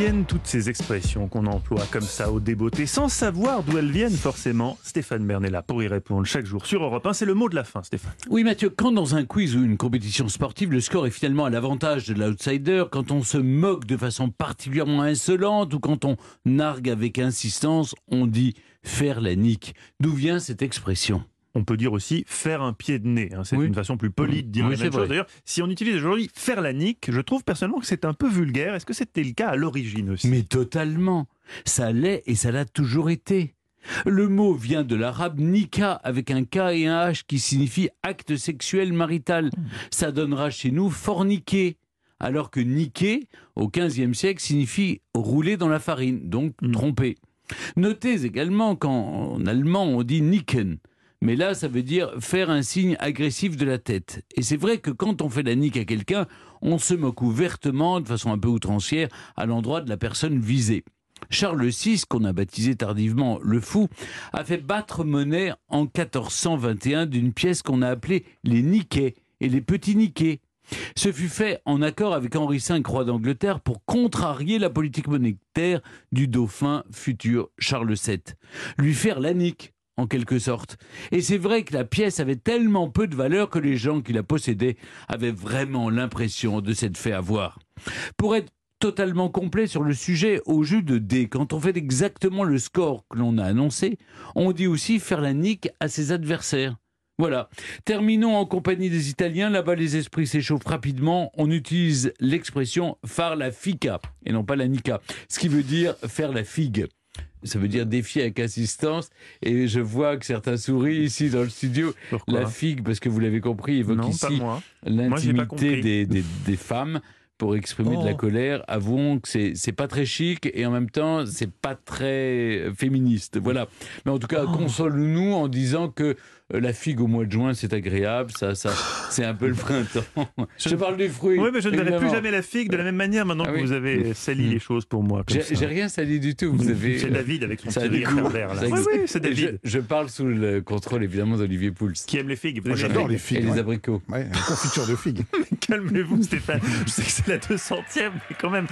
viennent toutes ces expressions qu'on emploie comme ça au débeauté sans savoir d'où elles viennent forcément Stéphane Bern est là pour y répondre chaque jour sur Europe 1. C'est le mot de la fin, Stéphane. Oui, Mathieu, quand dans un quiz ou une compétition sportive, le score est finalement à l'avantage de l'outsider, quand on se moque de façon particulièrement insolente ou quand on nargue avec insistance, on dit faire la nique. D'où vient cette expression? On peut dire aussi faire un pied de nez. Hein. C'est une façon plus polie de dire oui, la même chose. D'ailleurs, si on utilise aujourd'hui faire la nique, je trouve personnellement que c'est un peu vulgaire. Est-ce que c'était le cas à l'origine aussi? Mais totalement. Ça l'est et ça l'a toujours été. Le mot vient de l'arabe nika avec un K et un H qui signifie acte sexuel marital. Ça donnera chez nous forniquer. Alors que niquer, au XVe siècle, signifie rouler dans la farine, donc hmm. tromper. Notez également qu'en allemand on dit nicken, mais là, ça veut dire faire un signe agressif de la tête. Et c'est vrai que quand on fait la nique à quelqu'un, on se moque ouvertement, de façon un peu outrancière, à l'endroit de la personne visée. Charles VI, qu'on a baptisé tardivement le fou, a fait battre monnaie en 1421 d'une pièce qu'on a appelée les niquets et les petits niquets. Ce fut fait en accord avec Henri V, roi d'Angleterre, pour contrarier la politique monétaire du dauphin futur Charles VII. Lui faire la nique en quelque sorte. Et c'est vrai que la pièce avait tellement peu de valeur que les gens qui la possédaient avaient vraiment l'impression de s'être fait avoir. Pour être totalement complet sur le sujet au jeu de dés, quand on fait exactement le score que l'on a annoncé, on dit aussi faire la nique à ses adversaires. Voilà. Terminons en compagnie des Italiens. Là-bas, les esprits s'échauffent rapidement. On utilise l'expression far la fica et non pas la nica, ce qui veut dire faire la figue ça veut dire défi avec assistance. Et je vois que certains sourient ici dans le studio. la figue, parce que vous l'avez compris, évoque ici l'intimité des, des, des, femmes pour exprimer de la oh. colère. Avouons que c'est pas très chic et en même temps, c'est pas très féministe. Voilà. Mais en tout cas, oh. console-nous en disant que euh, la figue au mois de juin, c'est agréable, ça, ça, c'est un peu le printemps. Je, parle du fruit. Oui, mais je ne verrai plus jamais la figue de la même manière maintenant ah que vous avez sali les choses pour moi. J'ai rien sali du tout. Vous avez. C'est David avec son petit vert là. Oui, oui, c'est David. Je, parle sous le contrôle évidemment d'Olivier Pouls. Qui aime les figues. J'adore les figues. Et les abricots. Ouais, une confiture de figues. Calmez-vous, Stéphane. Je sais que c'est la 200e, mais quand même.